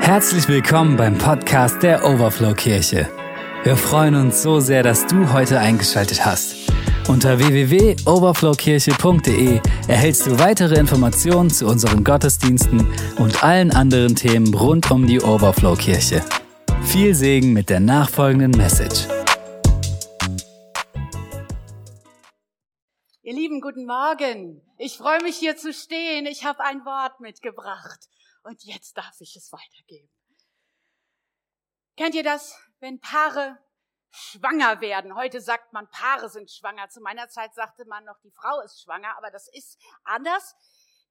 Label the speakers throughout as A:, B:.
A: Herzlich willkommen beim Podcast der Overflow Kirche. Wir freuen uns so sehr, dass du heute eingeschaltet hast. Unter www.overflowkirche.de erhältst du weitere Informationen zu unseren Gottesdiensten und allen anderen Themen rund um die Overflow Kirche. Viel Segen mit der nachfolgenden Message.
B: Ihr Lieben, guten Morgen. Ich freue mich hier zu stehen. Ich habe ein Wort mitgebracht und jetzt darf ich es weitergeben. Kennt ihr das, wenn Paare schwanger werden? Heute sagt man, Paare sind schwanger. Zu meiner Zeit sagte man noch, die Frau ist schwanger, aber das ist anders.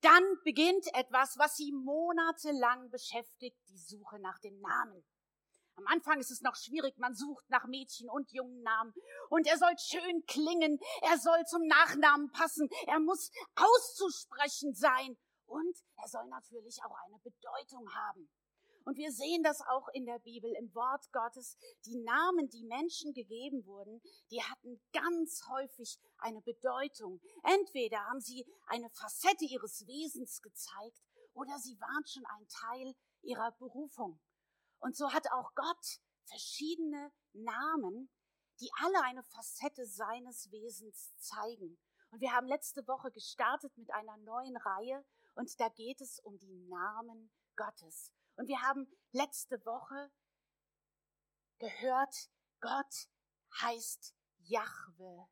B: Dann beginnt etwas, was sie monatelang beschäftigt, die Suche nach dem Namen. Am Anfang ist es noch schwierig, man sucht nach Mädchen und jungen Namen. Und er soll schön klingen, er soll zum Nachnamen passen, er muss auszusprechen sein. Und er soll natürlich auch eine Bedeutung haben. Und wir sehen das auch in der Bibel, im Wort Gottes. Die Namen, die Menschen gegeben wurden, die hatten ganz häufig eine Bedeutung. Entweder haben sie eine Facette ihres Wesens gezeigt oder sie waren schon ein Teil ihrer Berufung. Und so hat auch Gott verschiedene Namen, die alle eine Facette seines Wesens zeigen. Und wir haben letzte Woche gestartet mit einer neuen Reihe und da geht es um die Namen Gottes. Und wir haben letzte Woche gehört, Gott heißt Jahwe.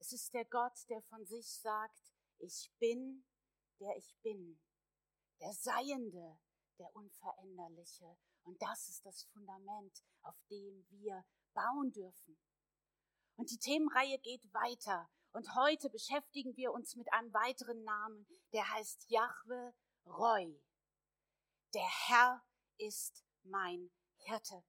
B: Es ist der Gott, der von sich sagt, ich bin, der ich bin. Der Seiende, der Unveränderliche. Und das ist das Fundament, auf dem wir bauen dürfen. Und die Themenreihe geht weiter. Und heute beschäftigen wir uns mit einem weiteren Namen, der heißt Jahwe Roy. Der Herr ist mein Hirte.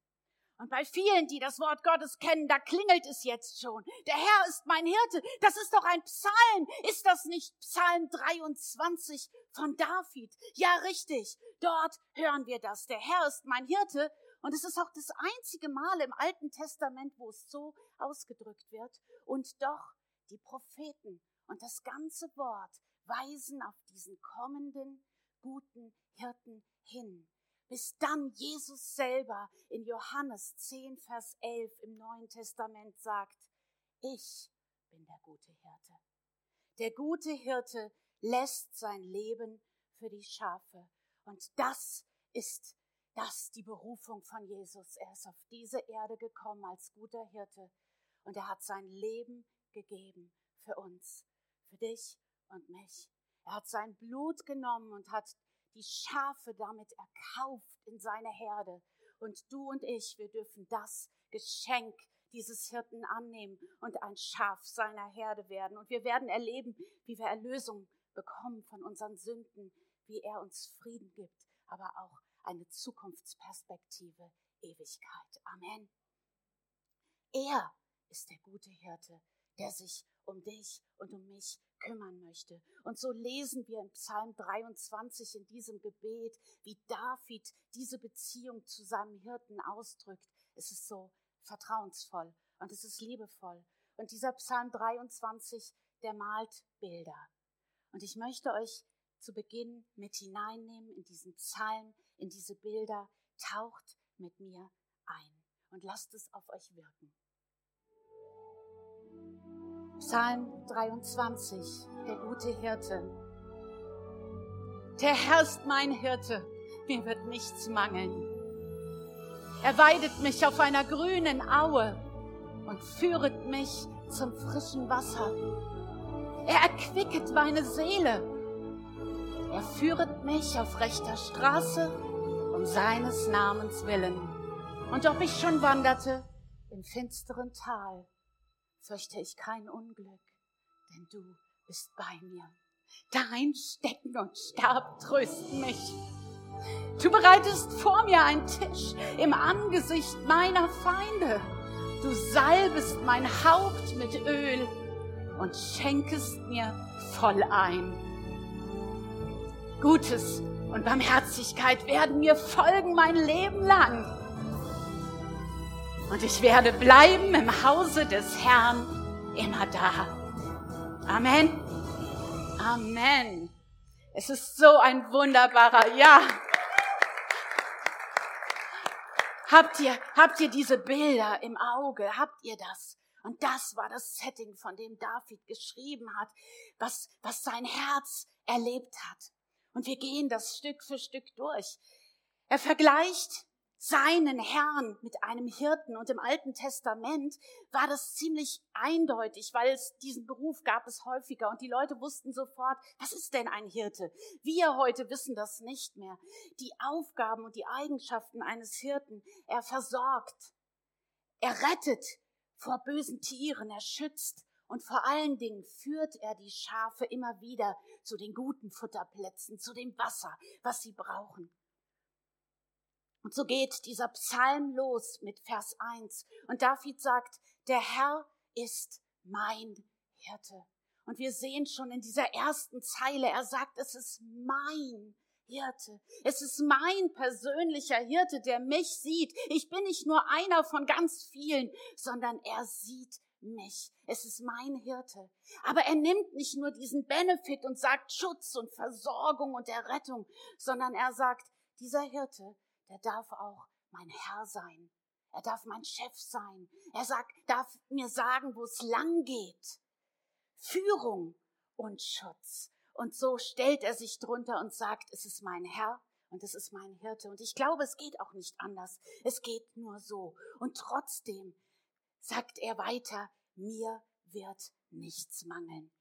B: Und bei vielen, die das Wort Gottes kennen, da klingelt es jetzt schon. Der Herr ist mein Hirte. Das ist doch ein Psalm. Ist das nicht Psalm 23 von David? Ja, richtig. Dort hören wir das. Der Herr ist mein Hirte. Und es ist auch das einzige Mal im Alten Testament, wo es so ausgedrückt wird. Und doch die Propheten und das ganze Wort weisen auf diesen kommenden guten Hirten hin. Bis dann Jesus selber in Johannes 10, Vers 11 im Neuen Testament sagt, ich bin der gute Hirte. Der gute Hirte lässt sein Leben für die Schafe. Und das ist das die Berufung von Jesus. Er ist auf diese Erde gekommen als guter Hirte und er hat sein Leben gegeben für uns, für dich und mich. Er hat sein Blut genommen und hat die Schafe damit erkauft in seine Herde. Und du und ich, wir dürfen das Geschenk dieses Hirten annehmen und ein Schaf seiner Herde werden. Und wir werden erleben, wie wir Erlösung bekommen von unseren Sünden, wie er uns Frieden gibt, aber auch eine Zukunftsperspektive, Ewigkeit. Amen. Er ist der gute Hirte, der sich um dich und um mich kümmern möchte. Und so lesen wir in Psalm 23 in diesem Gebet, wie David diese Beziehung zu seinem Hirten ausdrückt. Es ist so vertrauensvoll und es ist liebevoll. Und dieser Psalm 23, der malt Bilder. Und ich möchte euch zu Beginn mit hineinnehmen in diesen Psalm, in diese Bilder. Taucht mit mir ein und lasst es auf euch wirken. Psalm 23, der gute Hirte. Der Herr ist mein Hirte, mir wird nichts mangeln. Er weidet mich auf einer grünen Aue und führet mich zum frischen Wasser. Er erquicket meine Seele. Er führet mich auf rechter Straße um seines Namens willen. Und ob ich schon wanderte im finsteren Tal, fürchte ich kein Unglück, denn du bist bei mir. Dein Stecken und Stab trösten mich. Du bereitest vor mir einen Tisch im Angesicht meiner Feinde. Du salbest mein Haupt mit Öl und schenkest mir voll ein. Gutes und Barmherzigkeit werden mir folgen mein Leben lang und ich werde bleiben im Hause des Herrn immer da. Amen. Amen. Es ist so ein wunderbarer, ja. Habt ihr, habt ihr diese Bilder im Auge? Habt ihr das? Und das war das Setting, von dem David geschrieben hat, was, was sein Herz erlebt hat. Und wir gehen das Stück für Stück durch. Er vergleicht seinen Herrn mit einem Hirten. Und im Alten Testament war das ziemlich eindeutig, weil es diesen Beruf gab es häufiger und die Leute wussten sofort, was ist denn ein Hirte? Wir heute wissen das nicht mehr. Die Aufgaben und die Eigenschaften eines Hirten. Er versorgt. Er rettet vor bösen Tieren. Er schützt. Und vor allen Dingen führt er die Schafe immer wieder zu den guten Futterplätzen, zu dem Wasser, was sie brauchen. Und so geht dieser Psalm los mit Vers 1. Und David sagt, der Herr ist mein Hirte. Und wir sehen schon in dieser ersten Zeile, er sagt, es ist mein Hirte. Es ist mein persönlicher Hirte, der mich sieht. Ich bin nicht nur einer von ganz vielen, sondern er sieht mich. Es ist mein Hirte. Aber er nimmt nicht nur diesen Benefit und sagt Schutz und Versorgung und Errettung, sondern er sagt, dieser Hirte der darf auch mein Herr sein. Er darf mein Chef sein. Er sagt, darf mir sagen, wo es lang geht. Führung und Schutz. Und so stellt er sich drunter und sagt, es ist mein Herr und es ist mein Hirte. Und ich glaube, es geht auch nicht anders. Es geht nur so. Und trotzdem sagt er weiter, mir wird nichts mangeln.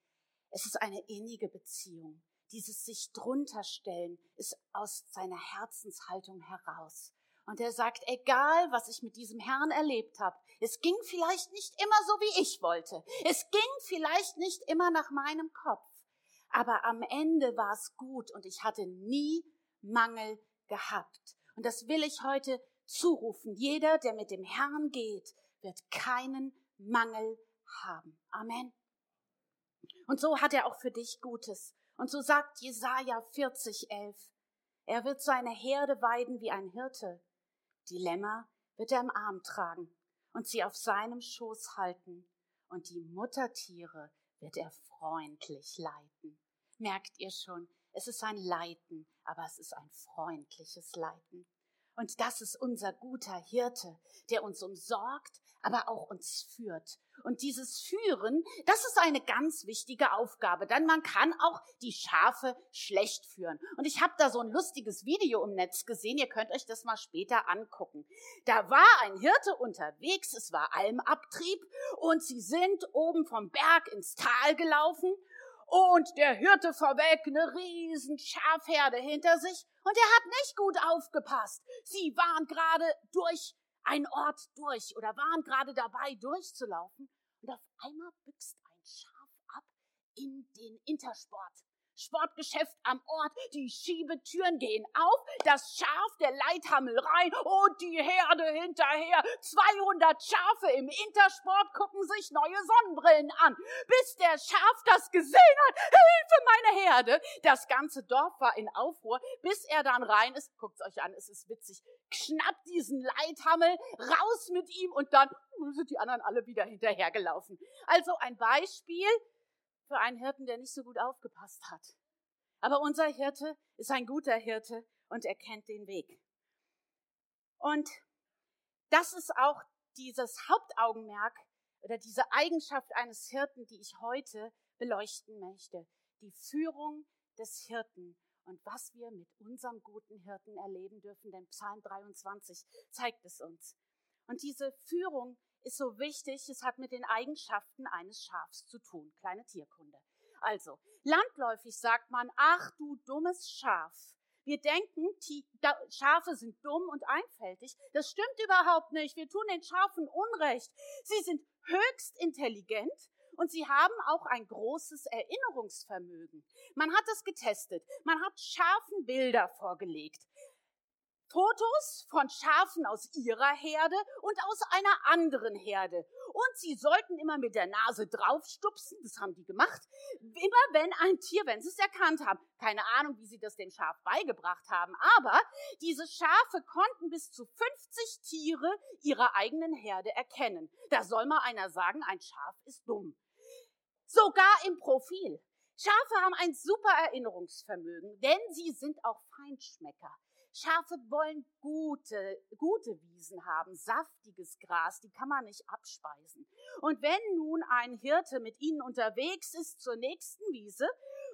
B: Es ist eine innige Beziehung dieses sich drunter stellen, ist aus seiner Herzenshaltung heraus. Und er sagt, egal was ich mit diesem Herrn erlebt habe, es ging vielleicht nicht immer so, wie ich wollte. Es ging vielleicht nicht immer nach meinem Kopf. Aber am Ende war es gut und ich hatte nie Mangel gehabt. Und das will ich heute zurufen. Jeder, der mit dem Herrn geht, wird keinen Mangel haben. Amen. Und so hat er auch für dich Gutes. Und so sagt Jesaja 40, 11, er wird seine Herde weiden wie ein Hirte. Die Lämmer wird er im Arm tragen und sie auf seinem Schoß halten. Und die Muttertiere wird er freundlich leiten. Merkt ihr schon, es ist ein Leiten, aber es ist ein freundliches Leiten. Und das ist unser guter Hirte, der uns umsorgt, aber auch uns führt. Und dieses Führen, das ist eine ganz wichtige Aufgabe, denn man kann auch die Schafe schlecht führen. Und ich habe da so ein lustiges Video im Netz gesehen, ihr könnt euch das mal später angucken. Da war ein Hirte unterwegs, es war Almabtrieb und sie sind oben vom Berg ins Tal gelaufen und der Hirte vorweg eine riesen Schafherde hinter sich und er hat nicht gut aufgepasst. Sie waren gerade durch einen Ort durch oder waren gerade dabei durchzulaufen und auf einmal büxt ein Schaf ab in den Intersport. Sportgeschäft am Ort, die Schiebetüren gehen auf, das Schaf der Leithammel rein und die Herde hinterher. 200 Schafe im Intersport gucken sich neue Sonnenbrillen an, bis der Schaf das gesehen hat. Hilfe, meine Herde! Das ganze Dorf war in Aufruhr, bis er dann rein ist. Guckt's euch an, es ist witzig. Schnappt diesen Leithammel, raus mit ihm und dann sind die anderen alle wieder hinterhergelaufen. Also ein Beispiel, für einen Hirten, der nicht so gut aufgepasst hat. Aber unser Hirte ist ein guter Hirte und er kennt den Weg. Und das ist auch dieses Hauptaugenmerk oder diese Eigenschaft eines Hirten, die ich heute beleuchten möchte. Die Führung des Hirten und was wir mit unserem guten Hirten erleben dürfen, denn Psalm 23 zeigt es uns. Und diese Führung ist so wichtig, es hat mit den Eigenschaften eines Schafs zu tun. Kleine Tierkunde. Also, landläufig sagt man, ach du dummes Schaf. Wir denken, Schafe sind dumm und einfältig. Das stimmt überhaupt nicht. Wir tun den Schafen Unrecht. Sie sind höchst intelligent und sie haben auch ein großes Erinnerungsvermögen. Man hat es getestet. Man hat Schafen Bilder vorgelegt. Fotos von Schafen aus ihrer Herde und aus einer anderen Herde. Und sie sollten immer mit der Nase draufstupsen, das haben die gemacht, immer wenn ein Tier, wenn sie es erkannt haben. Keine Ahnung, wie sie das dem Schaf beigebracht haben, aber diese Schafe konnten bis zu 50 Tiere ihrer eigenen Herde erkennen. Da soll mal einer sagen, ein Schaf ist dumm. Sogar im Profil. Schafe haben ein super Erinnerungsvermögen, denn sie sind auch Feinschmecker. Schafe wollen gute, gute Wiesen haben, saftiges Gras, die kann man nicht abspeisen. Und wenn nun ein Hirte mit ihnen unterwegs ist zur nächsten Wiese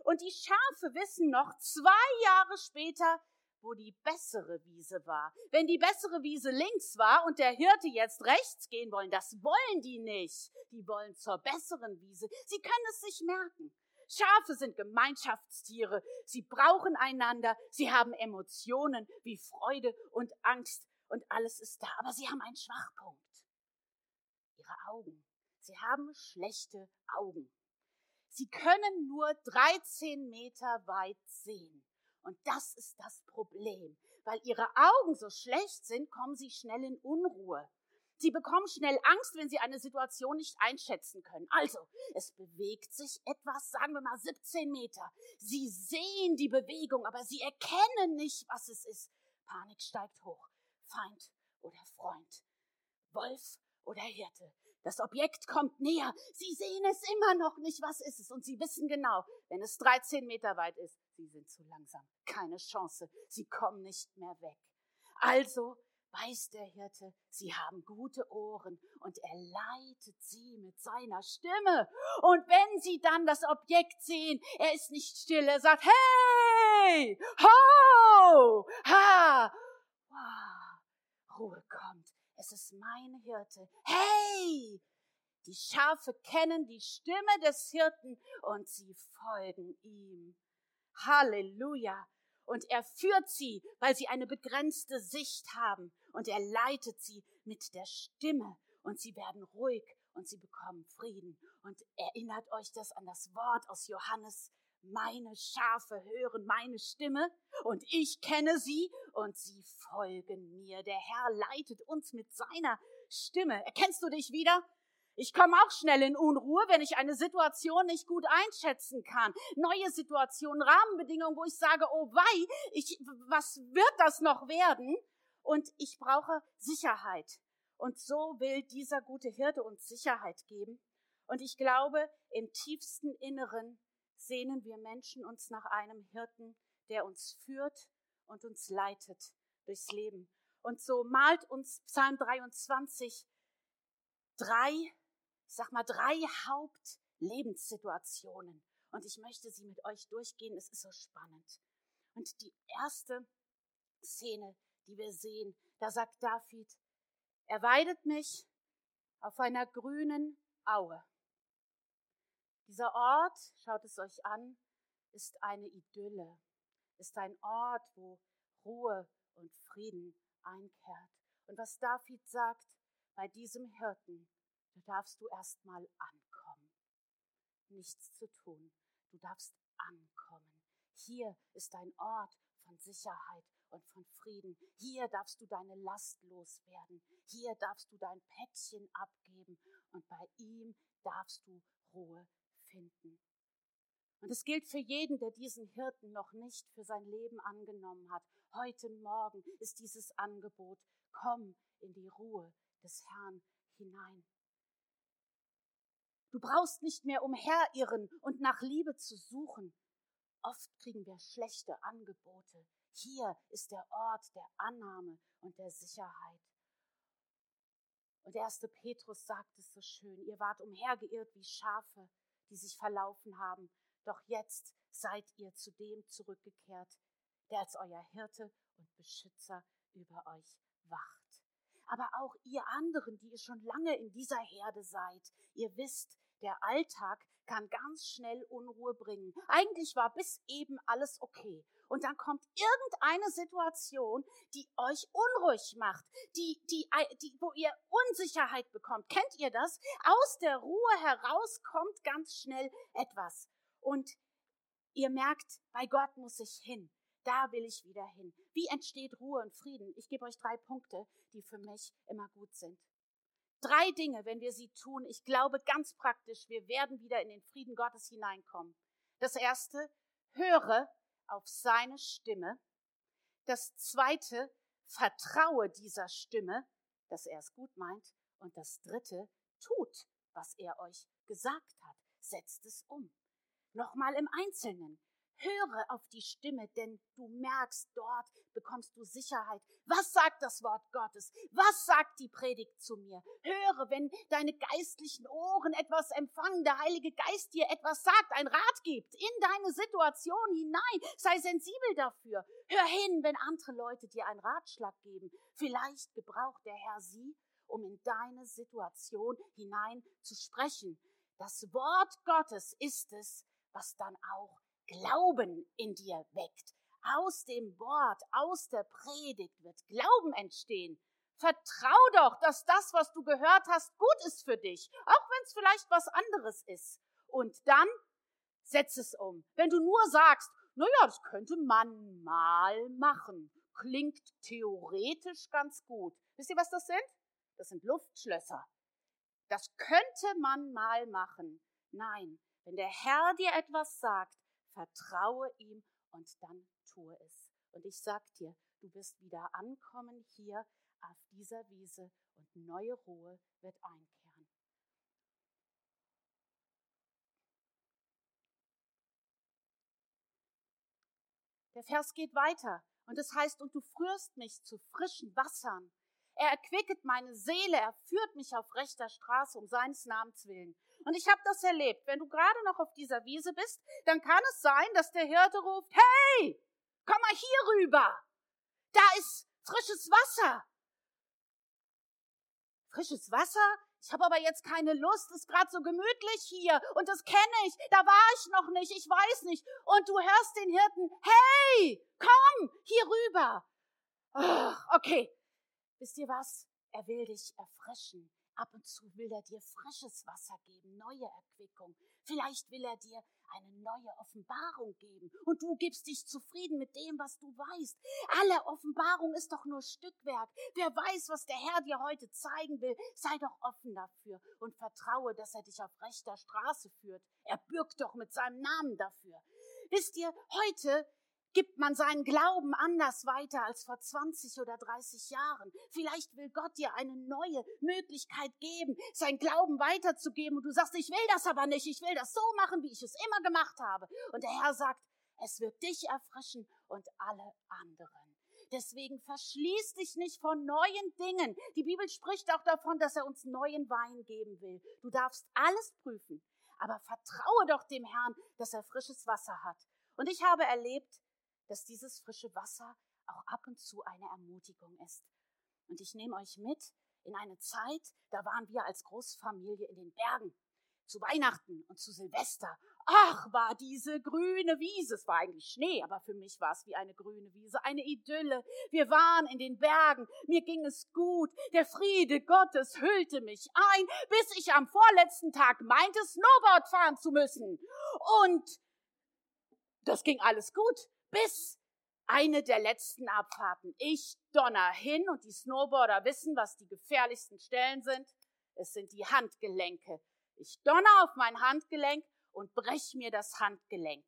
B: und die Schafe wissen noch zwei Jahre später, wo die bessere Wiese war. Wenn die bessere Wiese links war und der Hirte jetzt rechts gehen wollen, das wollen die nicht. Die wollen zur besseren Wiese. Sie können es sich merken. Schafe sind Gemeinschaftstiere. Sie brauchen einander. Sie haben Emotionen wie Freude und Angst und alles ist da. Aber sie haben einen Schwachpunkt. Ihre Augen. Sie haben schlechte Augen. Sie können nur 13 Meter weit sehen. Und das ist das Problem. Weil ihre Augen so schlecht sind, kommen sie schnell in Unruhe. Sie bekommen schnell Angst, wenn sie eine Situation nicht einschätzen können. Also, es bewegt sich etwas, sagen wir mal 17 Meter. Sie sehen die Bewegung, aber sie erkennen nicht, was es ist. Panik steigt hoch. Feind oder Freund. Wolf oder Hirte. Das Objekt kommt näher. Sie sehen es immer noch nicht, was ist es. Und sie wissen genau, wenn es 13 Meter weit ist, sie sind zu langsam. Keine Chance. Sie kommen nicht mehr weg. Also weiß der Hirte, sie haben gute Ohren und er leitet sie mit seiner Stimme. Und wenn sie dann das Objekt sehen, er ist nicht still, er sagt, hey, ho, ha, wow, Ruhe kommt. Es ist mein Hirte. Hey! Die Schafe kennen die Stimme des Hirten und sie folgen ihm. Halleluja! Und er führt sie, weil sie eine begrenzte Sicht haben. Und er leitet sie mit der Stimme. Und sie werden ruhig und sie bekommen Frieden. Und erinnert euch das an das Wort aus Johannes meine Schafe hören meine Stimme und ich kenne sie und sie folgen mir. Der Herr leitet uns mit seiner Stimme. Erkennst du dich wieder? Ich komme auch schnell in Unruhe, wenn ich eine Situation nicht gut einschätzen kann. Neue Situationen, Rahmenbedingungen, wo ich sage, oh wei, ich, was wird das noch werden? Und ich brauche Sicherheit. Und so will dieser gute Hirte uns Sicherheit geben. Und ich glaube, im tiefsten Inneren sehnen wir Menschen uns nach einem Hirten, der uns führt und uns leitet durchs Leben. Und so malt uns Psalm 23 drei, ich sag mal, drei Hauptlebenssituationen. Und ich möchte sie mit euch durchgehen. Es ist so spannend. Und die erste Szene, die wir sehen, da sagt David, er weidet mich auf einer grünen Aue. Dieser Ort, schaut es euch an, ist eine Idylle, ist ein Ort, wo Ruhe und Frieden einkehrt. Und was David sagt, bei diesem Hirten, da darfst du erstmal ankommen. Nichts zu tun. Du darfst ankommen. Hier ist ein Ort von Sicherheit und von Frieden. Hier darfst du deine Last loswerden. Hier darfst du dein Päckchen abgeben und bei ihm darfst du Ruhe finden. Und es gilt für jeden, der diesen Hirten noch nicht für sein Leben angenommen hat. Heute Morgen ist dieses Angebot, komm in die Ruhe des Herrn hinein. Du brauchst nicht mehr umherirren und nach Liebe zu suchen. Oft kriegen wir schlechte Angebote. Hier ist der Ort der Annahme und der Sicherheit. Und der erste Petrus sagt es so schön, ihr wart umhergeirrt wie Schafe, die sich verlaufen haben. Doch jetzt seid ihr zu dem zurückgekehrt, der als euer Hirte und Beschützer über euch wacht. Aber auch ihr anderen, die ihr schon lange in dieser Herde seid, ihr wisst, der Alltag kann ganz schnell Unruhe bringen. Eigentlich war bis eben alles okay. Und dann kommt irgendeine Situation, die euch unruhig macht, die, die, die, wo ihr Unsicherheit bekommt. Kennt ihr das? Aus der Ruhe heraus kommt ganz schnell etwas. Und ihr merkt, bei Gott muss ich hin. Da will ich wieder hin. Wie entsteht Ruhe und Frieden? Ich gebe euch drei Punkte, die für mich immer gut sind. Drei Dinge, wenn wir sie tun, ich glaube ganz praktisch, wir werden wieder in den Frieden Gottes hineinkommen. Das erste, höre auf seine Stimme. Das zweite, vertraue dieser Stimme, dass er es gut meint. Und das dritte, tut, was er euch gesagt hat. Setzt es um. Nochmal im Einzelnen. Höre auf die Stimme, denn du merkst, dort bekommst du Sicherheit. Was sagt das Wort Gottes? Was sagt die Predigt zu mir? Höre, wenn deine geistlichen Ohren etwas empfangen, der Heilige Geist dir etwas sagt, ein Rat gibt, in deine Situation hinein. Sei sensibel dafür. Hör hin, wenn andere Leute dir einen Ratschlag geben. Vielleicht gebraucht der Herr sie, um in deine Situation hinein zu sprechen. Das Wort Gottes ist es, was dann auch Glauben in dir weckt. Aus dem Wort, aus der Predigt wird Glauben entstehen. Vertrau doch, dass das, was du gehört hast, gut ist für dich, auch wenn es vielleicht was anderes ist. Und dann setz es um. Wenn du nur sagst, na ja, das könnte man mal machen, klingt theoretisch ganz gut. Wisst ihr, was das sind? Das sind Luftschlösser. Das könnte man mal machen. Nein, wenn der Herr dir etwas sagt, vertraue ihm und dann tue es. Und ich sag dir, du wirst wieder ankommen hier auf dieser Wiese und neue Ruhe wird einkehren. Der Vers geht weiter und es heißt, und du führst mich zu frischen Wassern. Er erquicket meine Seele, er führt mich auf rechter Straße um seines Namens willen. Und ich habe das erlebt. Wenn du gerade noch auf dieser Wiese bist, dann kann es sein, dass der Hirte ruft, hey, komm mal hier rüber. Da ist frisches Wasser. Frisches Wasser? Ich habe aber jetzt keine Lust, ist gerade so gemütlich hier und das kenne ich, da war ich noch nicht, ich weiß nicht. Und du hörst den Hirten, hey, komm hier rüber. Oh, okay, wisst ihr was? Er will dich erfrischen. Ab und zu will er dir frisches Wasser geben, neue Erquickung. Vielleicht will er dir eine neue Offenbarung geben und du gibst dich zufrieden mit dem, was du weißt. Alle Offenbarung ist doch nur Stückwerk. Wer weiß, was der Herr dir heute zeigen will, sei doch offen dafür und vertraue, dass er dich auf rechter Straße führt. Er bürgt doch mit seinem Namen dafür. Wisst ihr, heute gibt man seinen Glauben anders weiter als vor 20 oder 30 Jahren. Vielleicht will Gott dir eine neue Möglichkeit geben, sein Glauben weiterzugeben und du sagst, ich will das aber nicht, ich will das so machen, wie ich es immer gemacht habe. Und der Herr sagt, es wird dich erfrischen und alle anderen. Deswegen verschließ dich nicht von neuen Dingen. Die Bibel spricht auch davon, dass er uns neuen Wein geben will. Du darfst alles prüfen, aber vertraue doch dem Herrn, dass er frisches Wasser hat. Und ich habe erlebt, dass dieses frische Wasser auch ab und zu eine Ermutigung ist. Und ich nehme euch mit in eine Zeit, da waren wir als Großfamilie in den Bergen. Zu Weihnachten und zu Silvester. Ach, war diese grüne Wiese. Es war eigentlich Schnee, aber für mich war es wie eine grüne Wiese, eine Idylle. Wir waren in den Bergen. Mir ging es gut. Der Friede Gottes hüllte mich ein, bis ich am vorletzten Tag meinte, Snowboard fahren zu müssen. Und das ging alles gut bis eine der letzten Abfahrten. Ich donner hin und die Snowboarder wissen, was die gefährlichsten Stellen sind. Es sind die Handgelenke. Ich donner auf mein Handgelenk und brech mir das Handgelenk.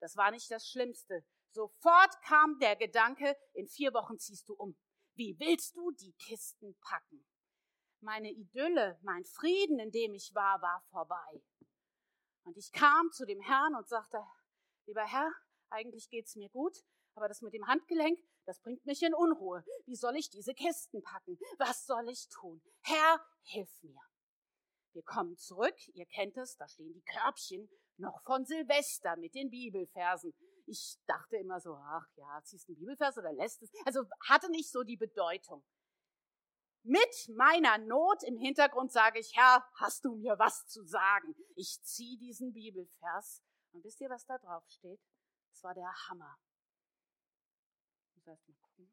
B: Das war nicht das Schlimmste. Sofort kam der Gedanke, in vier Wochen ziehst du um. Wie willst du die Kisten packen? Meine Idylle, mein Frieden, in dem ich war, war vorbei. Und ich kam zu dem Herrn und sagte, lieber Herr, eigentlich geht's mir gut, aber das mit dem Handgelenk, das bringt mich in Unruhe. Wie soll ich diese Kisten packen? Was soll ich tun? Herr, hilf mir. Wir kommen zurück, ihr kennt es, da stehen die Körbchen noch von Silvester mit den Bibelversen. Ich dachte immer so, ach ja, ziehst du einen Bibelvers oder lässt es? Also hatte nicht so die Bedeutung. Mit meiner Not im Hintergrund sage ich, Herr, hast du mir was zu sagen? Ich ziehe diesen Bibelvers. Und wisst ihr, was da drauf steht? Das war der Hammer. Ich muss erst mal gucken.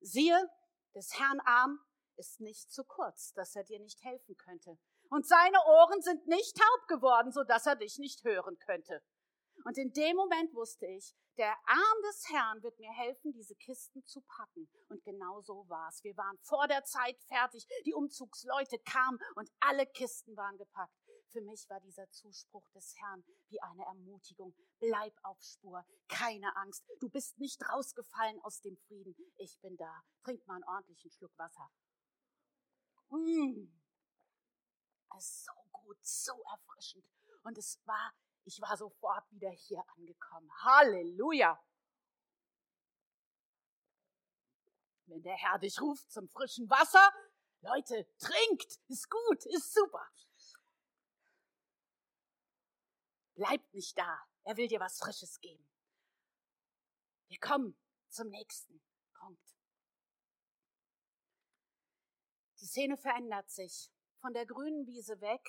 B: Siehe, des Herrn Arm ist nicht zu kurz, dass er dir nicht helfen könnte. Und seine Ohren sind nicht taub geworden, so dass er dich nicht hören könnte. Und in dem Moment wusste ich, der Arm des Herrn wird mir helfen, diese Kisten zu packen. Und genau so war's. Wir waren vor der Zeit fertig. Die Umzugsleute kamen und alle Kisten waren gepackt. Für mich war dieser Zuspruch des Herrn wie eine Ermutigung. Bleib auf Spur, keine Angst. Du bist nicht rausgefallen aus dem Frieden. Ich bin da. Trink mal einen ordentlichen Schluck Wasser. Mmh. Es ist so gut, so erfrischend. Und es war, Ich war sofort wieder hier angekommen. Halleluja! Wenn der Herr dich ruft zum frischen Wasser, Leute, trinkt, ist gut, ist super. Bleibt nicht da, er will dir was Frisches geben. Wir kommen zum nächsten Punkt. Die Szene verändert sich. Von der grünen Wiese weg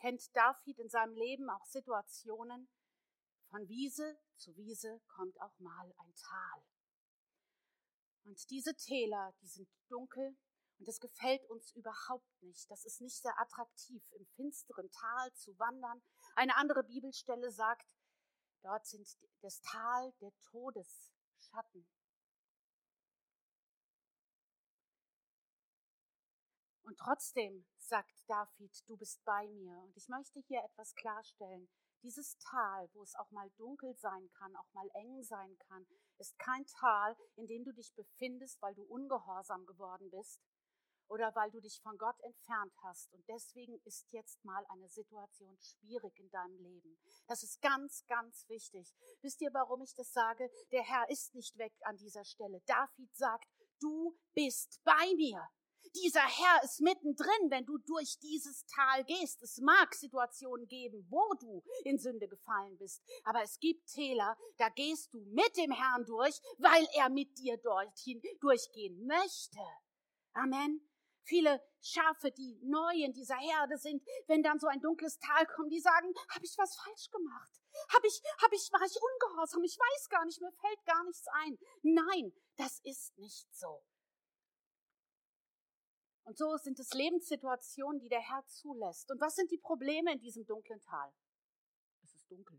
B: kennt David in seinem Leben auch Situationen. Von Wiese zu Wiese kommt auch mal ein Tal. Und diese Täler, die sind dunkel und das gefällt uns überhaupt nicht. Das ist nicht sehr attraktiv, im finsteren Tal zu wandern. Eine andere Bibelstelle sagt, dort sind das Tal der Todesschatten. Und trotzdem sagt David, du bist bei mir. Und ich möchte hier etwas klarstellen. Dieses Tal, wo es auch mal dunkel sein kann, auch mal eng sein kann, ist kein Tal, in dem du dich befindest, weil du ungehorsam geworden bist oder weil du dich von Gott entfernt hast. Und deswegen ist jetzt mal eine Situation schwierig in deinem Leben. Das ist ganz, ganz wichtig. Wisst ihr, warum ich das sage? Der Herr ist nicht weg an dieser Stelle. David sagt, du bist bei mir. Dieser Herr ist mittendrin, wenn du durch dieses Tal gehst. Es mag Situationen geben, wo du in Sünde gefallen bist, aber es gibt Täler, da gehst du mit dem Herrn durch, weil er mit dir dorthin durchgehen möchte. Amen. Viele Schafe, die neu in dieser Herde sind, wenn dann so ein dunkles Tal kommt, die sagen, habe ich was falsch gemacht? Hab ich, hab ich, war ich ungehorsam? Ich weiß gar nicht, mir fällt gar nichts ein. Nein, das ist nicht so. Und so sind es Lebenssituationen, die der Herr zulässt. Und was sind die Probleme in diesem dunklen Tal? Es ist dunkel.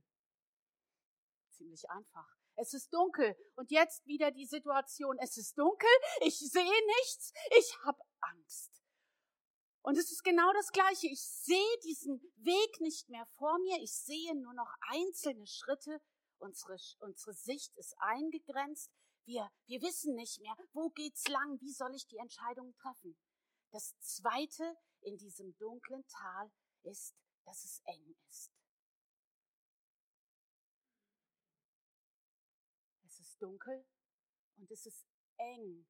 B: Ziemlich einfach. Es ist dunkel. Und jetzt wieder die Situation. Es ist dunkel. Ich sehe nichts. Ich habe. Und es ist genau das Gleiche. Ich sehe diesen Weg nicht mehr vor mir. Ich sehe nur noch einzelne Schritte. Unsere, unsere Sicht ist eingegrenzt. Wir, wir wissen nicht mehr, wo geht's lang? Wie soll ich die Entscheidung treffen? Das zweite in diesem dunklen Tal ist, dass es eng ist. Es ist dunkel und es ist eng.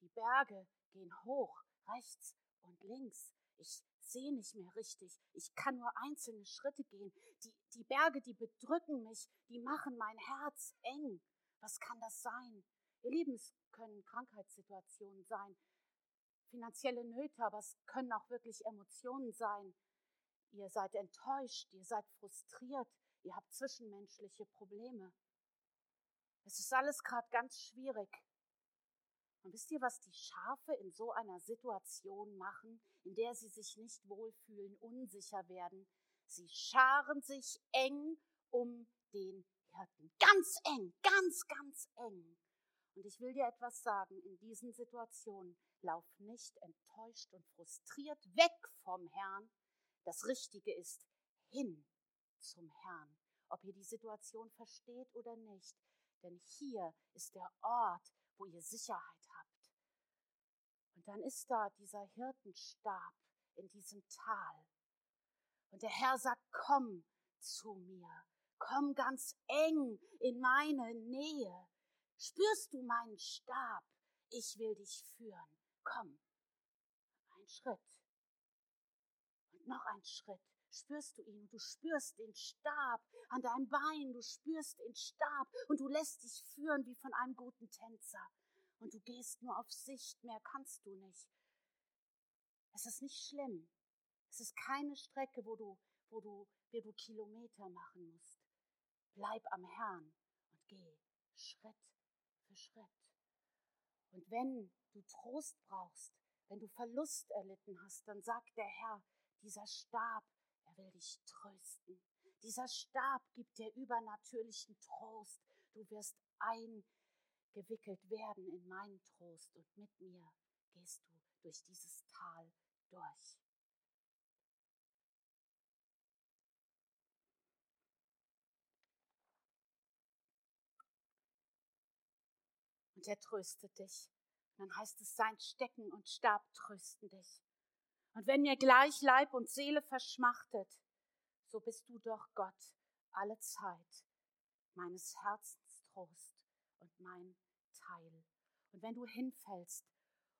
B: Die Berge gehen hoch, rechts und links. Ich sehe nicht mehr richtig. Ich kann nur einzelne Schritte gehen. Die, die Berge, die bedrücken mich, die machen mein Herz eng. Was kann das sein? Ihr Lieben, es können Krankheitssituationen sein, finanzielle Nöte, aber es können auch wirklich Emotionen sein. Ihr seid enttäuscht, ihr seid frustriert, ihr habt zwischenmenschliche Probleme. Es ist alles gerade ganz schwierig. Und wisst ihr, was die Schafe in so einer Situation machen, in der sie sich nicht wohlfühlen, unsicher werden? Sie scharen sich eng um den Hirten. Ganz eng, ganz, ganz eng. Und ich will dir etwas sagen, in diesen Situationen lauf nicht enttäuscht und frustriert weg vom Herrn. Das Richtige ist hin zum Herrn, ob ihr die Situation versteht oder nicht. Denn hier ist der Ort, wo ihr Sicherheit habt. Und dann ist da dieser Hirtenstab in diesem Tal. Und der Herr sagt, komm zu mir, komm ganz eng in meine Nähe. Spürst du meinen Stab? Ich will dich führen. Komm. Ein Schritt. Und noch ein Schritt. Spürst du ihn? Du spürst den Stab an deinem Bein. Du spürst den Stab und du lässt dich führen wie von einem guten Tänzer. Und du gehst nur auf Sicht. Mehr kannst du nicht. Es ist nicht schlimm. Es ist keine Strecke, wo du, wo du, wo du Kilometer machen musst. Bleib am Herrn und geh Schritt für Schritt. Und wenn du Trost brauchst, wenn du Verlust erlitten hast, dann sagt der Herr, dieser Stab, er will dich trösten. Dieser Stab gibt dir übernatürlichen Trost. Du wirst eingewickelt werden in meinen Trost und mit mir gehst du durch dieses Tal durch. Und er tröstet dich. dann heißt es, sein Stecken und Stab trösten dich. Und wenn mir gleich Leib und Seele verschmachtet, so bist du doch Gott alle Zeit meines Herzens Trost und mein Teil. Und wenn du hinfällst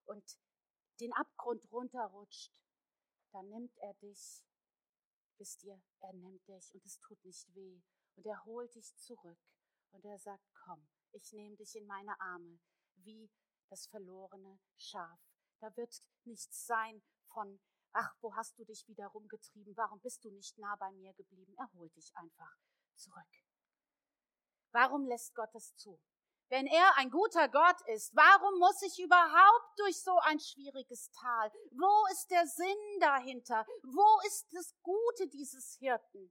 B: und den Abgrund runterrutscht, dann nimmt er dich, wisst ihr, er nimmt dich und es tut nicht weh und er holt dich zurück und er sagt, komm, ich nehme dich in meine Arme, wie das verlorene Schaf. Da wird nichts sein von, ach, wo hast du dich wieder rumgetrieben? Warum bist du nicht nah bei mir geblieben? Er holt dich einfach zurück. Warum lässt Gott es zu? Wenn er ein guter Gott ist, warum muss ich überhaupt durch so ein schwieriges Tal? Wo ist der Sinn dahinter? Wo ist das Gute dieses Hirten?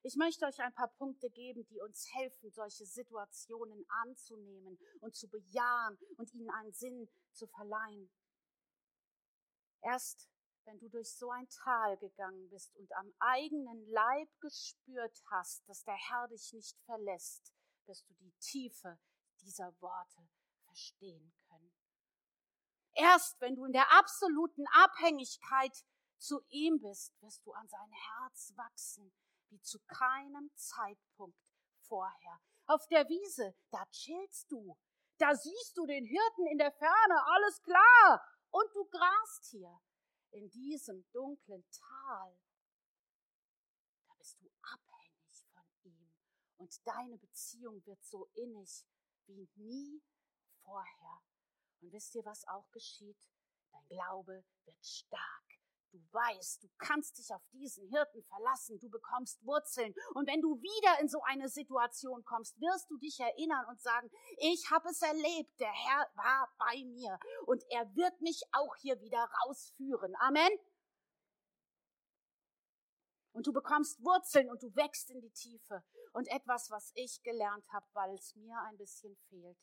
B: Ich möchte euch ein paar Punkte geben, die uns helfen, solche Situationen anzunehmen und zu bejahen und ihnen einen Sinn zu verleihen. Erst wenn du durch so ein Tal gegangen bist und am eigenen Leib gespürt hast, dass der Herr dich nicht verlässt, wirst du die Tiefe dieser Worte verstehen können. Erst wenn du in der absoluten Abhängigkeit zu ihm bist, wirst du an sein Herz wachsen, wie zu keinem Zeitpunkt vorher. Auf der Wiese, da chillst du. Da siehst du den Hirten in der Ferne, alles klar. Und du grast hier in diesem dunklen Tal. Da bist du abhängig von ihm. Und deine Beziehung wird so innig wie nie vorher. Und wisst ihr, was auch geschieht? Dein Glaube wird stark. Du weißt, du kannst dich auf diesen Hirten verlassen, du bekommst Wurzeln. Und wenn du wieder in so eine Situation kommst, wirst du dich erinnern und sagen, ich habe es erlebt, der Herr war bei mir und er wird mich auch hier wieder rausführen. Amen. Und du bekommst Wurzeln und du wächst in die Tiefe. Und etwas, was ich gelernt habe, weil es mir ein bisschen fehlt.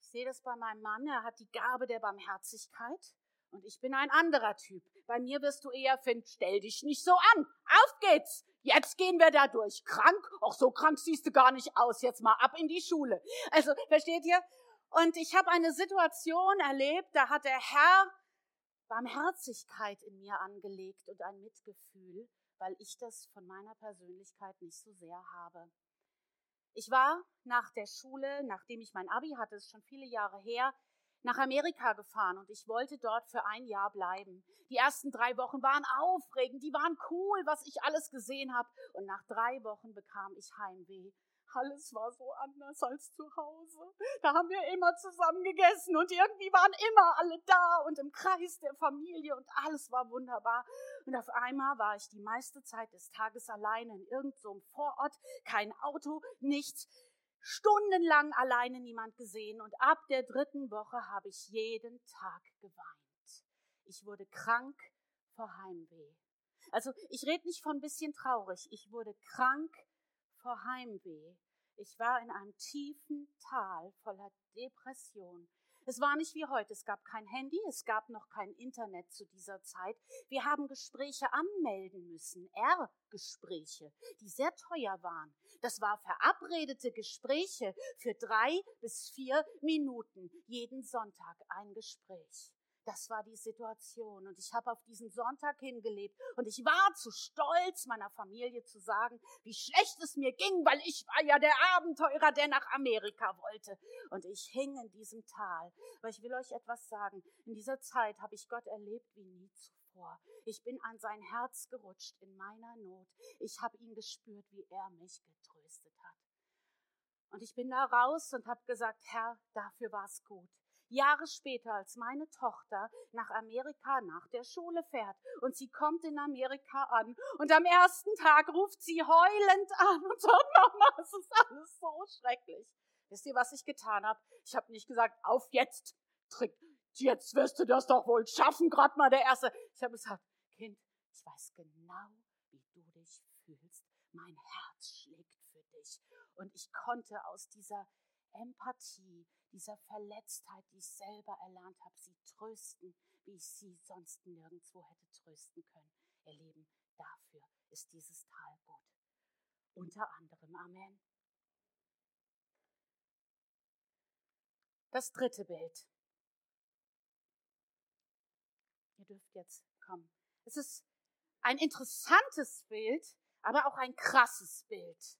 B: Ich sehe das bei meinem Mann, er hat die Gabe der Barmherzigkeit und ich bin ein anderer Typ. Bei mir wirst du eher finden, stell dich nicht so an. Auf geht's! Jetzt gehen wir da durch. Krank? Auch so krank siehst du gar nicht aus. Jetzt mal ab in die Schule. Also, versteht ihr? Und ich habe eine Situation erlebt, da hat der Herr Barmherzigkeit in mir angelegt und ein Mitgefühl, weil ich das von meiner Persönlichkeit nicht so sehr habe. Ich war nach der Schule, nachdem ich mein Abi hatte, ist schon viele Jahre her, nach Amerika gefahren und ich wollte dort für ein Jahr bleiben. Die ersten drei Wochen waren aufregend, die waren cool, was ich alles gesehen habe. Und nach drei Wochen bekam ich Heimweh alles war so anders als zu Hause. Da haben wir immer zusammen gegessen und irgendwie waren immer alle da und im Kreis der Familie und alles war wunderbar. Und auf einmal war ich die meiste Zeit des Tages alleine in irgendeinem so Vorort, kein Auto, nichts. Stundenlang alleine niemand gesehen und ab der dritten Woche habe ich jeden Tag geweint. Ich wurde krank vor Heimweh. Also ich rede nicht von ein bisschen traurig, ich wurde krank vor Heimweh. Ich war in einem tiefen Tal voller Depression. Es war nicht wie heute. Es gab kein Handy, es gab noch kein Internet zu dieser Zeit. Wir haben Gespräche anmelden müssen, R-Gespräche, die sehr teuer waren. Das war verabredete Gespräche für drei bis vier Minuten, jeden Sonntag ein Gespräch. Das war die Situation. Und ich habe auf diesen Sonntag hingelebt. Und ich war zu stolz, meiner Familie zu sagen, wie schlecht es mir ging, weil ich war ja der Abenteurer, der nach Amerika wollte. Und ich hing in diesem Tal. Aber ich will euch etwas sagen. In dieser Zeit habe ich Gott erlebt wie nie zuvor. Ich bin an sein Herz gerutscht in meiner Not. Ich habe ihn gespürt, wie er mich getröstet hat. Und ich bin da raus und habe gesagt, Herr, dafür war es gut. Jahre später, als meine Tochter nach Amerika nach der Schule fährt und sie kommt in Amerika an und am ersten Tag ruft sie heulend an und sagt, Mama, es ist alles so schrecklich. Wisst ihr, was ich getan habe? Ich habe nicht gesagt, auf jetzt, Trick, jetzt wirst du das doch wohl schaffen, gerade mal der Erste. Ich habe gesagt, Kind, ich weiß genau, wie du dich fühlst. Mein Herz schlägt für dich. Und ich konnte aus dieser Empathie, dieser Verletztheit, die ich selber erlernt habe, sie trösten, wie ich sie sonst nirgendwo hätte trösten können. Ihr Lieben, dafür ist dieses Tal gut. Unter anderem Amen. Das dritte Bild. Ihr dürft jetzt kommen. Es ist ein interessantes Bild, aber auch ein krasses Bild.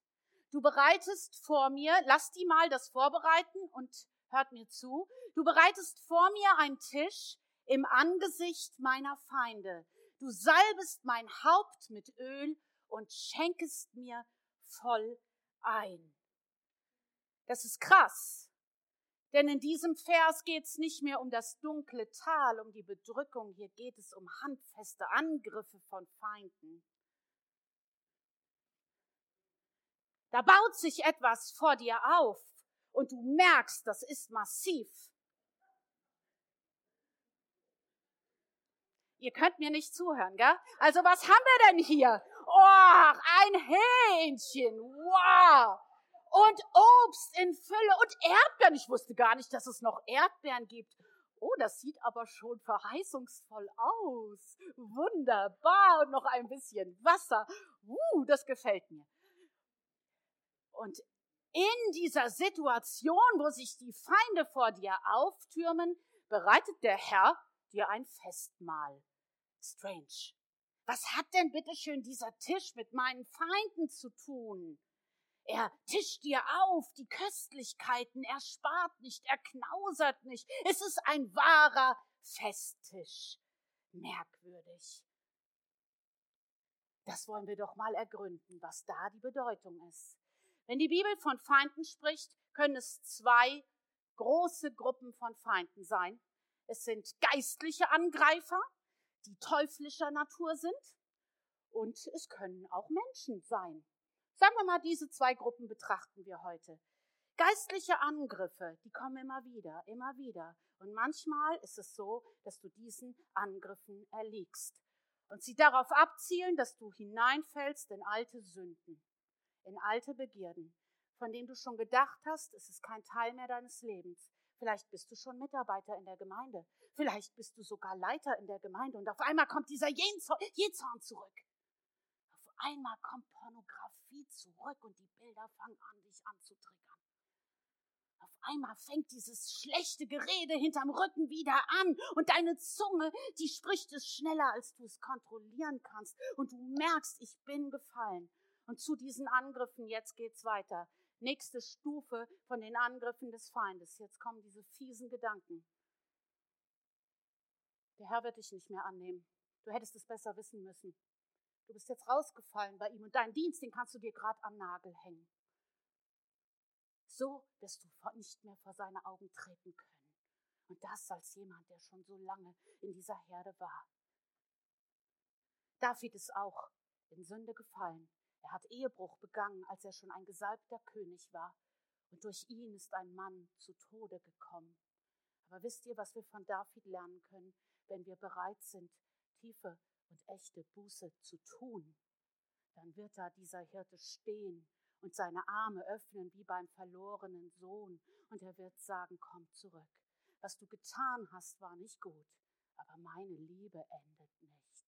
B: Du bereitest vor mir, lass die mal das vorbereiten und hört mir zu. Du bereitest vor mir einen Tisch im Angesicht meiner Feinde. Du salbest mein Haupt mit Öl und schenkest mir voll ein. Das ist krass. Denn in diesem Vers geht es nicht mehr um das dunkle Tal, um die Bedrückung, hier geht es um handfeste Angriffe von Feinden. Da baut sich etwas vor dir auf und du merkst, das ist massiv. Ihr könnt mir nicht zuhören, gell? Also was haben wir denn hier? Oh, ein Hähnchen. Wow. Und Obst in Fülle und Erdbeeren. Ich wusste gar nicht, dass es noch Erdbeeren gibt. Oh, das sieht aber schon verheißungsvoll aus. Wunderbar. Und noch ein bisschen Wasser. Uh, das gefällt mir. Und in dieser Situation, wo sich die Feinde vor dir auftürmen, bereitet der Herr dir ein Festmahl. Strange. Was hat denn bitteschön dieser Tisch mit meinen Feinden zu tun? Er tischt dir auf die Köstlichkeiten, er spart nicht, er knausert nicht. Es ist ein wahrer Festtisch. Merkwürdig. Das wollen wir doch mal ergründen, was da die Bedeutung ist. Wenn die Bibel von Feinden spricht, können es zwei große Gruppen von Feinden sein. Es sind geistliche Angreifer, die teuflischer Natur sind, und es können auch Menschen sein. Sagen wir mal, diese zwei Gruppen betrachten wir heute. Geistliche Angriffe, die kommen immer wieder, immer wieder. Und manchmal ist es so, dass du diesen Angriffen erliegst und sie darauf abzielen, dass du hineinfällst in alte Sünden in alte Begierden, von denen du schon gedacht hast, es ist kein Teil mehr deines Lebens. Vielleicht bist du schon Mitarbeiter in der Gemeinde. Vielleicht bist du sogar Leiter in der Gemeinde und auf einmal kommt dieser Jezorn zurück. Auf einmal kommt Pornografie zurück und die Bilder fangen an, dich anzutriggern. Auf einmal fängt dieses schlechte Gerede hinterm Rücken wieder an und deine Zunge, die spricht es schneller, als du es kontrollieren kannst und du merkst, ich bin gefallen und zu diesen Angriffen, jetzt geht's weiter. Nächste Stufe von den Angriffen des Feindes. Jetzt kommen diese fiesen Gedanken. Der Herr wird dich nicht mehr annehmen. Du hättest es besser wissen müssen. Du bist jetzt rausgefallen bei ihm und deinen Dienst, den kannst du dir gerade am Nagel hängen. So wirst du nicht mehr vor seine Augen treten können. Und das als jemand, der schon so lange in dieser Herde war. David ist auch in Sünde gefallen. Er hat Ehebruch begangen, als er schon ein gesalbter König war. Und durch ihn ist ein Mann zu Tode gekommen. Aber wisst ihr, was wir von David lernen können, wenn wir bereit sind, tiefe und echte Buße zu tun? Dann wird da dieser Hirte stehen und seine Arme öffnen wie beim verlorenen Sohn und er wird sagen, komm zurück. Was du getan hast, war nicht gut, aber meine Liebe endet nicht.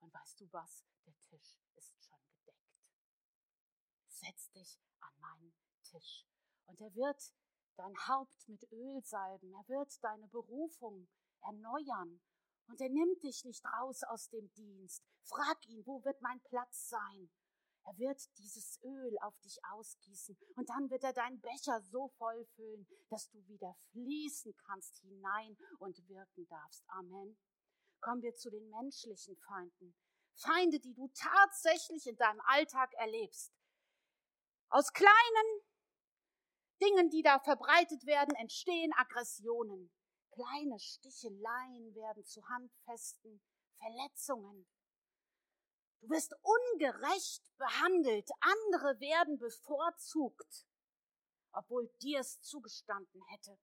B: Und weißt du was? Der Tisch ist schon setz dich an meinen Tisch. Und er wird dein Haupt mit Öl salben, er wird deine Berufung erneuern. Und er nimmt dich nicht raus aus dem Dienst. Frag ihn, wo wird mein Platz sein? Er wird dieses Öl auf dich ausgießen und dann wird er deinen Becher so voll füllen, dass du wieder fließen kannst hinein und wirken darfst. Amen. Kommen wir zu den menschlichen Feinden. Feinde, die du tatsächlich in deinem Alltag erlebst. Aus kleinen Dingen, die da verbreitet werden, entstehen Aggressionen. Kleine Sticheleien werden zu handfesten Verletzungen. Du wirst ungerecht behandelt. Andere werden bevorzugt, obwohl dir es zugestanden hätte.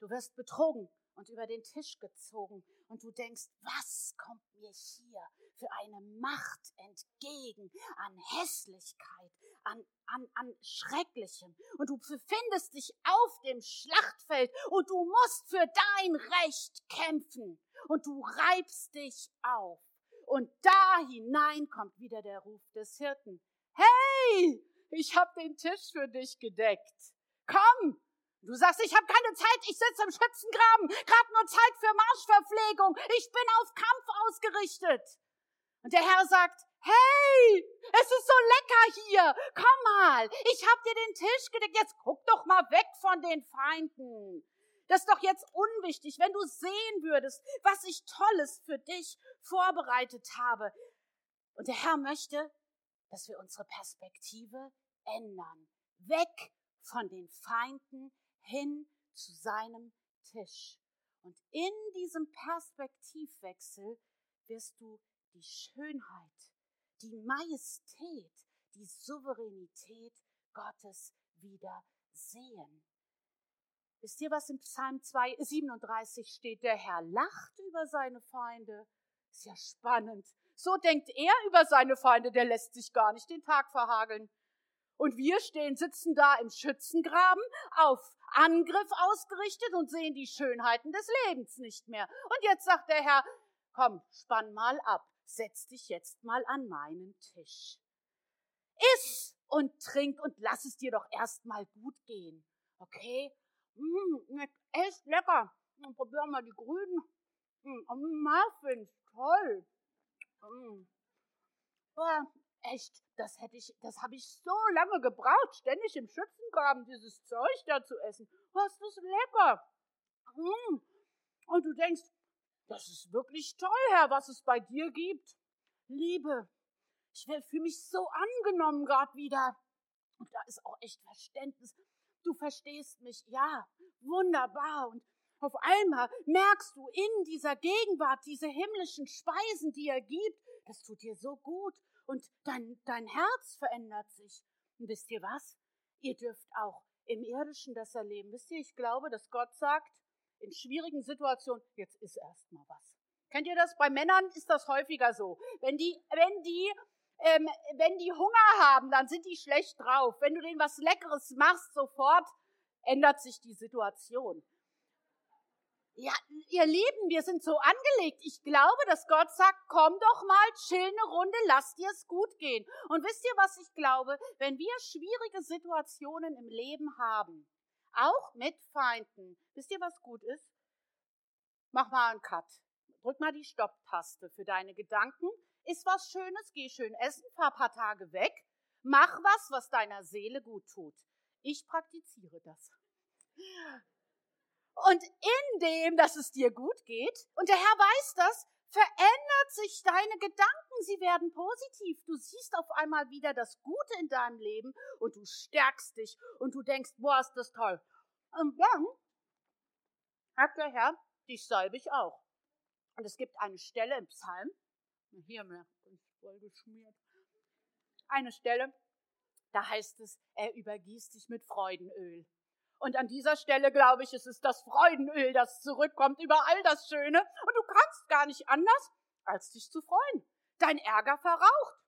B: Du wirst betrogen und über den Tisch gezogen und du denkst, was kommt mir hier für eine Macht entgegen an Hässlichkeit, an, an, an Schrecklichem. Und du befindest dich auf dem Schlachtfeld und du musst für dein Recht kämpfen und du reibst dich auf. Und da hinein kommt wieder der Ruf des Hirten. Hey, ich hab den Tisch für dich gedeckt. Komm, Du sagst, ich habe keine Zeit, ich sitze im Schützengraben, gerade nur Zeit für Marschverpflegung, ich bin auf Kampf ausgerichtet. Und der Herr sagt, hey, es ist so lecker hier, komm mal, ich hab dir den Tisch gedeckt, jetzt guck doch mal weg von den Feinden. Das ist doch jetzt unwichtig, wenn du sehen würdest, was ich Tolles für dich vorbereitet habe. Und der Herr möchte, dass wir unsere Perspektive ändern. Weg von den Feinden hin zu seinem Tisch. Und in diesem Perspektivwechsel wirst du die Schönheit, die Majestät, die Souveränität Gottes wieder sehen. Wisst ihr, was im Psalm 2, 37 steht? Der Herr lacht über seine Feinde. Ist ja spannend. So denkt er über seine Feinde, der lässt sich gar nicht den Tag verhageln. Und wir stehen, sitzen da im Schützengraben, auf Angriff ausgerichtet und sehen die Schönheiten des Lebens nicht mehr. Und jetzt sagt der Herr, komm, spann mal ab, setz dich jetzt mal an meinen Tisch. Iss und trink und lass es dir doch erst mal gut gehen. Okay? Mmh, echt lecker. Dann probieren wir die grünen. Mmh, Muffins, toll. Mmh. Boah, echt, das hätte ich, das habe ich so lange gebraucht, ständig im Schützengraben dieses Zeug da zu essen. Was ist das lecker? Mmh. Und du denkst, das ist wirklich toll, Herr, was es bei dir gibt. Liebe, ich fühle mich so angenommen gerade wieder. Und da ist auch echt Verständnis. Du verstehst mich, ja, wunderbar. Und auf einmal merkst du in dieser Gegenwart diese himmlischen Speisen, die er gibt, das tut dir so gut und dein, dein Herz verändert sich. Und wisst ihr was? Ihr dürft auch im Irdischen das erleben. Wisst ihr, ich glaube, dass Gott sagt, in schwierigen Situationen, jetzt ist erst mal was. Kennt ihr das? Bei Männern ist das häufiger so. Wenn die, wenn die, ähm, wenn die Hunger haben, dann sind die schlecht drauf. Wenn du denen was Leckeres machst, sofort ändert sich die Situation. Ja, ihr Lieben, wir sind so angelegt. Ich glaube, dass Gott sagt, komm doch mal, chill eine Runde, lass dir es gut gehen. Und wisst ihr, was ich glaube? Wenn wir schwierige Situationen im Leben haben, auch mit Feinden. Wisst ihr, was gut ist? Mach mal einen Cut. Drück mal die Stopptaste für deine Gedanken. Ist was Schönes, geh schön essen, fahr ein paar Tage weg. Mach was, was deiner Seele gut tut. Ich praktiziere das. Und in dem, dass es dir gut geht, und der Herr weiß das, verändert sich deine Gedanken, sie werden positiv. Du siehst auf einmal wieder das Gute in deinem Leben und du stärkst dich und du denkst, boah, ist das toll. Und dann sagt der Herr, dich salbe ich auch. Und es gibt eine Stelle im Psalm, hier mir voll geschmiert, eine Stelle, da heißt es, er übergießt dich mit Freudenöl. Und an dieser Stelle glaube ich, es ist das Freudenöl, das zurückkommt über all das Schöne. Und du kannst gar nicht anders, als dich zu freuen. Dein Ärger verraucht.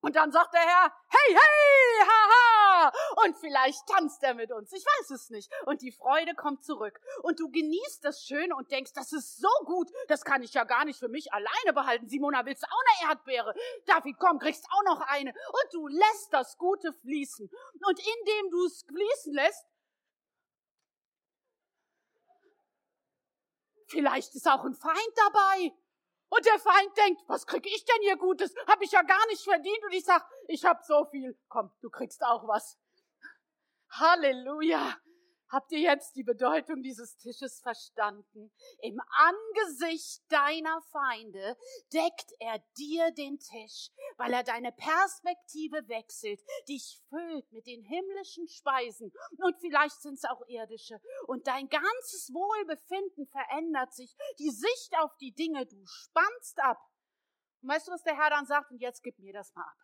B: Und dann sagt der Herr, hey, hey, haha. Und vielleicht tanzt er mit uns. Ich weiß es nicht. Und die Freude kommt zurück. Und du genießt das Schöne und denkst, das ist so gut. Das kann ich ja gar nicht für mich alleine behalten. Simona, willst du auch eine Erdbeere? David, komm, kriegst auch noch eine. Und du lässt das Gute fließen. Und indem du es fließen lässt, Vielleicht ist auch ein Feind dabei. Und der Feind denkt, was krieg ich denn hier Gutes? Hab ich ja gar nicht verdient. Und ich sag, ich hab so viel. Komm, du kriegst auch was. Halleluja. Habt ihr jetzt die Bedeutung dieses Tisches verstanden? Im Angesicht deiner Feinde deckt er dir den Tisch, weil er deine Perspektive wechselt, dich füllt mit den himmlischen Speisen und vielleicht sind es auch irdische und dein ganzes Wohlbefinden verändert sich, die Sicht auf die Dinge, du spannst ab. Und weißt du, was der Herr dann sagt? Und jetzt gib mir das mal ab.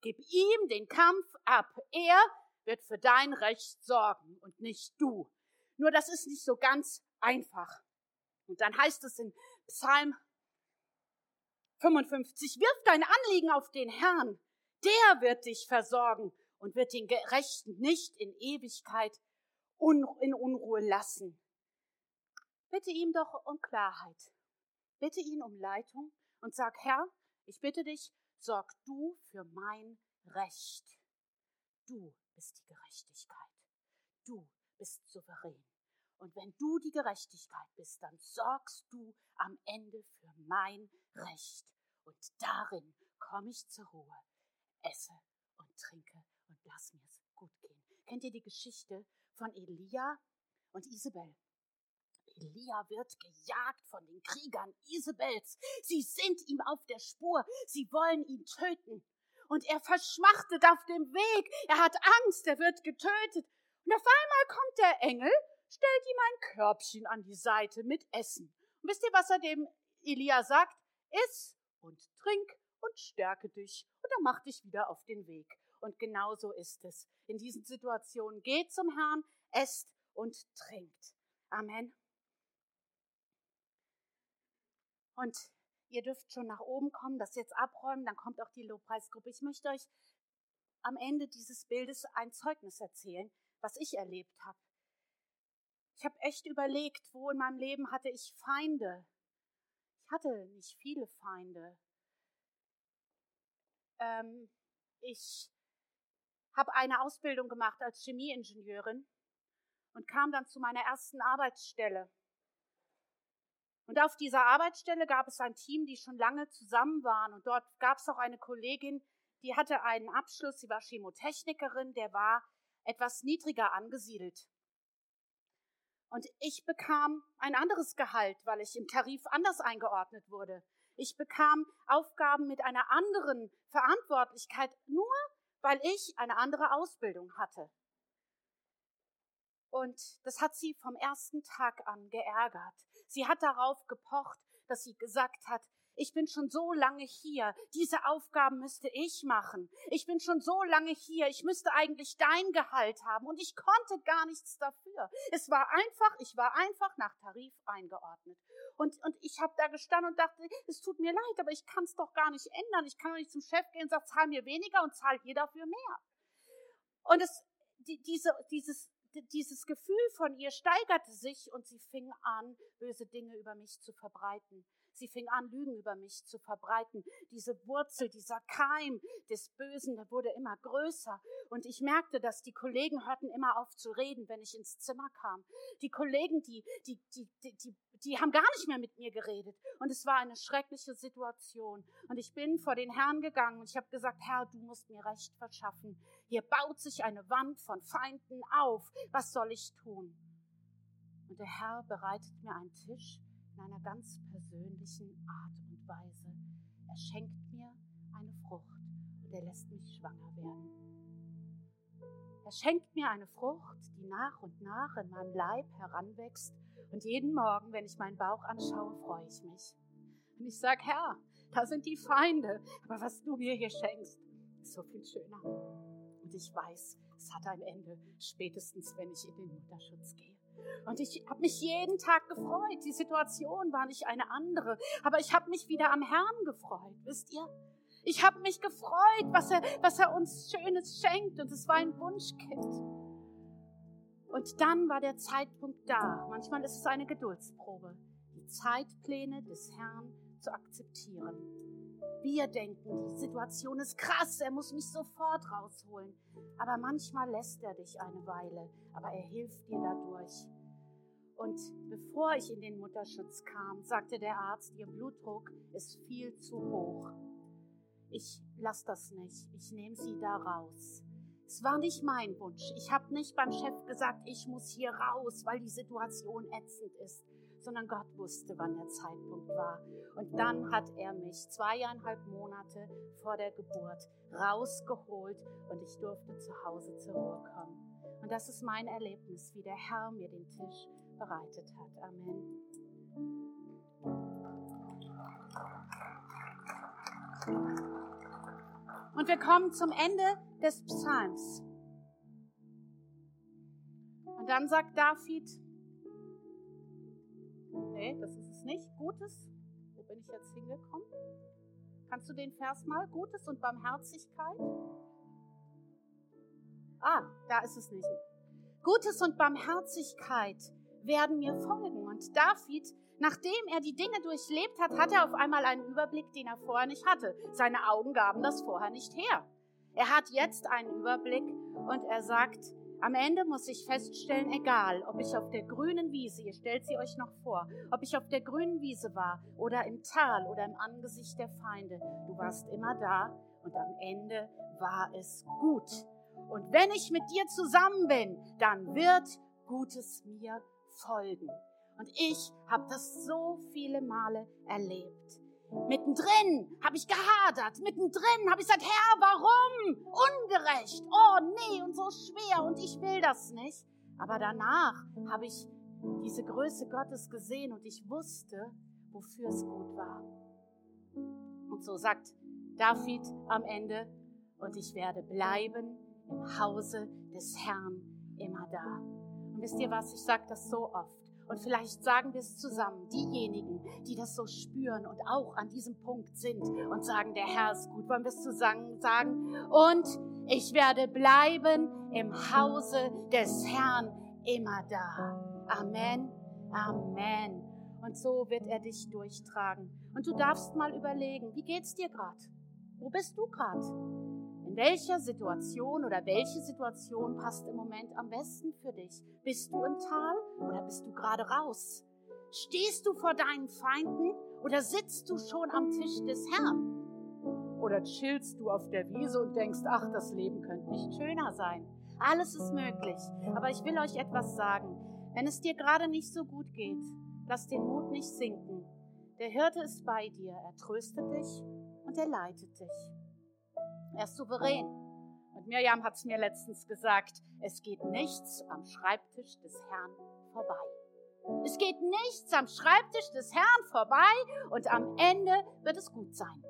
B: Gib ihm den Kampf ab. Er wird für dein Recht sorgen und nicht du. Nur das ist nicht so ganz einfach. Und dann heißt es in Psalm 55, wirf dein Anliegen auf den Herrn, der wird dich versorgen und wird den Gerechten nicht in Ewigkeit in Unruhe lassen. Bitte ihm doch um Klarheit. Bitte ihn um Leitung und sag, Herr, ich bitte dich, sorg du für mein Recht. Du bist die Gerechtigkeit. Du bist souverän. Und wenn du die Gerechtigkeit bist, dann sorgst du am Ende für mein Recht. Und darin komme ich zur Ruhe, esse und trinke und lass mir es gut gehen. Kennt ihr die Geschichte von Elia und Isabel? Elia wird gejagt von den Kriegern Isabels. Sie sind ihm auf der Spur. Sie wollen ihn töten. Und er verschmachtet auf dem Weg. Er hat Angst, er wird getötet. Und auf einmal kommt der Engel, stellt ihm ein Körbchen an die Seite mit Essen. Und wisst ihr, was er dem Elia sagt? Iss und trink und stärke dich. Und er macht dich wieder auf den Weg. Und genau so ist es. In diesen Situationen geht zum Herrn, esst und trinkt. Amen. Und ihr dürft schon nach oben kommen, das jetzt abräumen, dann kommt auch die Lobpreisgruppe. Ich möchte euch am Ende dieses Bildes ein Zeugnis erzählen, was ich erlebt habe. Ich habe echt überlegt, wo in meinem Leben hatte ich Feinde. Ich hatte nicht viele Feinde. Ähm, ich habe eine Ausbildung gemacht als Chemieingenieurin und kam dann zu meiner ersten Arbeitsstelle. Und auf dieser Arbeitsstelle gab es ein Team, die schon lange zusammen waren. Und dort gab es auch eine Kollegin, die hatte einen Abschluss, sie war Chemotechnikerin, der war etwas niedriger angesiedelt. Und ich bekam ein anderes Gehalt, weil ich im Tarif anders eingeordnet wurde. Ich bekam Aufgaben mit einer anderen Verantwortlichkeit, nur weil ich eine andere Ausbildung hatte. Und das hat sie vom ersten Tag an geärgert. Sie hat darauf gepocht, dass sie gesagt hat, ich bin schon so lange hier, diese Aufgaben müsste ich machen. Ich bin schon so lange hier, ich müsste eigentlich dein Gehalt haben und ich konnte gar nichts dafür. Es war einfach, ich war einfach nach Tarif eingeordnet. Und, und ich habe da gestanden und dachte, es tut mir leid, aber ich kann es doch gar nicht ändern. Ich kann doch nicht zum Chef gehen und sagen, zahl mir weniger und zahl ihr dafür mehr. Und es, die, diese, dieses dieses Gefühl von ihr steigerte sich und sie fing an, böse Dinge über mich zu verbreiten. Sie fing an, Lügen über mich zu verbreiten. Diese Wurzel, dieser Keim des Bösen, der wurde immer größer. Und ich merkte, dass die Kollegen hörten immer auf zu reden, wenn ich ins Zimmer kam. Die Kollegen, die, die, die, die, die, haben gar nicht mehr mit mir geredet. Und es war eine schreckliche Situation. Und ich bin vor den Herrn gegangen und ich habe gesagt, Herr, du musst mir Recht verschaffen. Hier baut sich eine Wand von Feinden auf. Was soll ich tun? Und der Herr bereitet mir einen Tisch in einer ganz persönlichen Art und Weise. Er schenkt mir eine Frucht und er lässt mich schwanger werden. Er schenkt mir eine Frucht, die nach und nach in meinem Leib heranwächst und jeden Morgen, wenn ich meinen Bauch anschaue, freue ich mich. Und ich sage, Herr, da sind die Feinde, aber was du mir hier schenkst, ist so viel schöner. Und ich weiß, es hat ein Ende, spätestens wenn ich in den Mutterschutz gehe. Und ich habe mich jeden Tag gefreut. Die Situation war nicht eine andere, aber ich habe mich wieder am Herrn gefreut, wisst ihr? Ich habe mich gefreut, was er, was er uns Schönes schenkt. Und es war ein Wunschkind. Und dann war der Zeitpunkt da. Manchmal ist es eine Geduldsprobe, die Zeitpläne des Herrn zu akzeptieren. Wir denken, die Situation ist krass, er muss mich sofort rausholen. Aber manchmal lässt er dich eine Weile, aber er hilft dir dadurch. Und bevor ich in den Mutterschutz kam, sagte der Arzt, Ihr Blutdruck ist viel zu hoch. Ich lasse das nicht, ich nehme Sie da raus. Es war nicht mein Wunsch. Ich habe nicht beim Chef gesagt, ich muss hier raus, weil die Situation ätzend ist sondern Gott wusste, wann der Zeitpunkt war. Und dann hat er mich zweieinhalb Monate vor der Geburt rausgeholt und ich durfte zu Hause zur Ruhe kommen. Und das ist mein Erlebnis, wie der Herr mir den Tisch bereitet hat. Amen. Und wir kommen zum Ende des Psalms. Und dann sagt David, Nee, das ist es nicht. Gutes. Wo bin ich jetzt hingekommen? Kannst du den Vers mal? Gutes und Barmherzigkeit. Ah, da ist es nicht. Gutes und Barmherzigkeit werden mir folgen. Und David, nachdem er die Dinge durchlebt hat, hat er auf einmal einen Überblick, den er vorher nicht hatte. Seine Augen gaben das vorher nicht her. Er hat jetzt einen Überblick und er sagt, Am Ende muss ich feststellen, egal, ob ich auf der grünen Wiese, ihr stellt sie euch noch vor, ob ich auf der grünen Wiese war oder im Tal oder im Angesicht der Feinde, du warst immer da und am Ende war es gut. Und wenn ich mit dir zusammen bin, dann wird Gutes mir folgen. Und ich habe das so viele Male erlebt. Mittendrin habe ich gehadert. Mittendrin habe ich gesagt, Herr, warum? Ungerecht. Oh nee, und so schwer und ich will das nicht. Aber danach habe ich diese Größe Gottes gesehen und ich wusste, wofür es gut war. Und so sagt David am Ende, und ich werde bleiben im Hause des Herrn immer da. Und wisst ihr was, ich sage das so oft. Und vielleicht sagen wir es zusammen, diejenigen, die das so spüren und auch an diesem Punkt sind und sagen, der Herr ist gut, wollen wir es zusammen sagen? Und ich werde bleiben im Hause des Herrn immer da. Amen, Amen. Und so wird er dich durchtragen. Und du darfst mal überlegen, wie geht's dir gerade? Wo bist du gerade? In welcher Situation oder welche Situation passt im Moment am besten für dich? Bist du im Tal oder bist du gerade raus? Stehst du vor deinen Feinden oder sitzt du schon am Tisch des Herrn? Oder chillst du auf der Wiese und denkst, ach, das Leben könnte nicht schöner sein? Alles ist möglich. Aber ich will euch etwas sagen. Wenn es dir gerade nicht so gut geht, lass den Mut nicht sinken. Der Hirte ist bei dir. Er tröstet dich und er leitet dich. Er ist souverän. Und Mirjam hat es mir letztens gesagt, es geht nichts am Schreibtisch des Herrn vorbei. Es geht nichts am Schreibtisch des Herrn vorbei und am Ende wird es gut sein.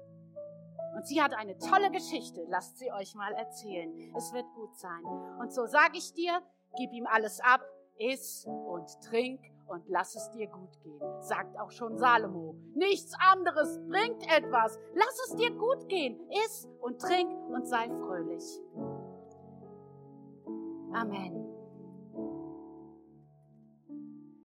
B: Und sie hat eine tolle Geschichte, lasst sie euch mal erzählen. Es wird gut sein. Und so sage ich dir, gib ihm alles ab, iss und trink und lass es dir gut gehen, sagt auch schon Salomo. Nichts anderes bringt etwas. Lass es dir gut gehen. Iss und trink und sei fröhlich. Amen.